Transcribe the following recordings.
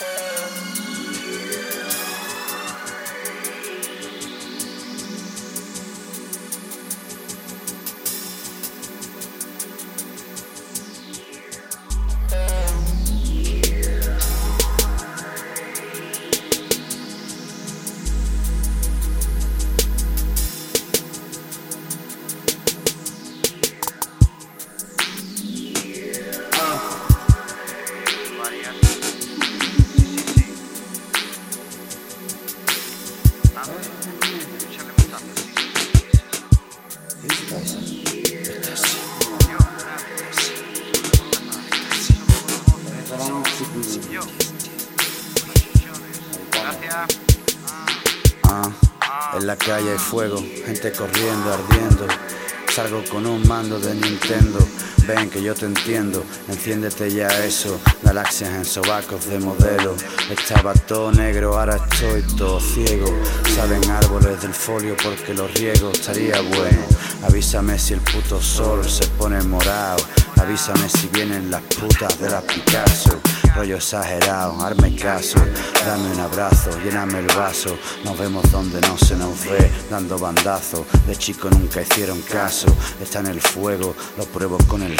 Bye. Ah, en la calle hay fuego, gente corriendo, ardiendo. Salgo con un mando de Nintendo. Ven que yo te entiendo, enciéndete ya eso. Galaxias en sobacos de modelo. Estaba todo negro, ahora estoy todo ciego. Salen árboles del folio porque los riego. Estaría bueno. Avísame si el puto sol se pone morado. Avísame si vienen las putas de la Picasso. Rollo exagerado, hazme caso, dame un abrazo, lléname el vaso. Nos vemos donde no se nos ve, dando bandazos. De chico nunca hicieron caso, está en el fuego, lo pruebo con el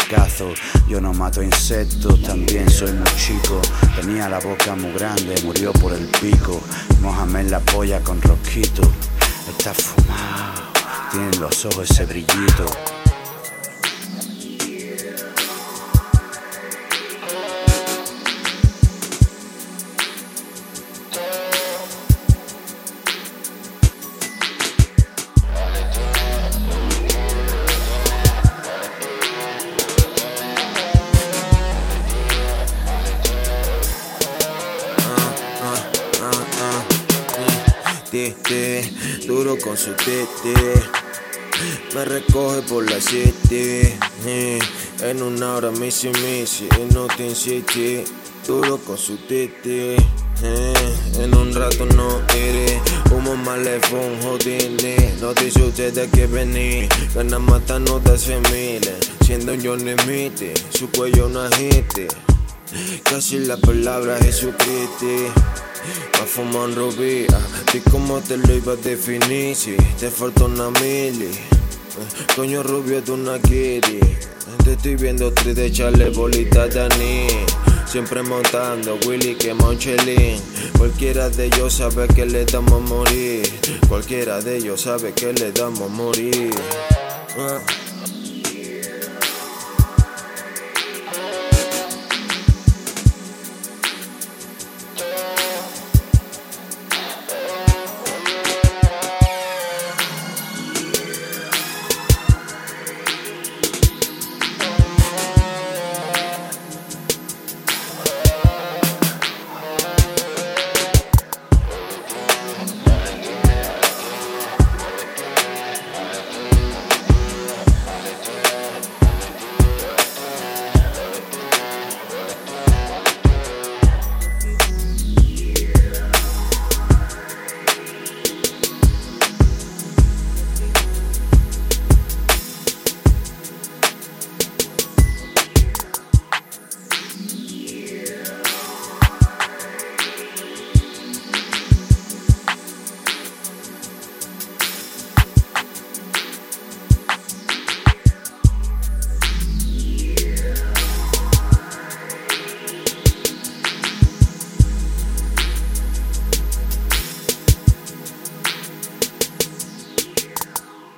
Yo no mato insectos, también soy muy chico. Tenía la boca muy grande, murió por el pico. Mójame en la polla con rosquito. Está fumado, tiene en los ojos ese brillito. Duro con su tete. Me recoge por la city. eh, En una hora missy missy, en Notting City. Duro con su tete. eh, En un rato no iré. Humo malefón, jodine. No dice ustedes que vení. Ganas matando de hace miles. Siendo yo Smith, su cuello no agite. Casi la palabra Jesucristo. Pa' fumar un rubí, ¿y cómo te lo iba a definir? Si te falta una mili. Coño rubio de una kitty. Te estoy viendo tres de echarle bolita de anís. Siempre montando Willy que Monchelín. Cualquiera de ellos sabe que le damos a morir. Cualquiera de ellos sabe que le damos a morir.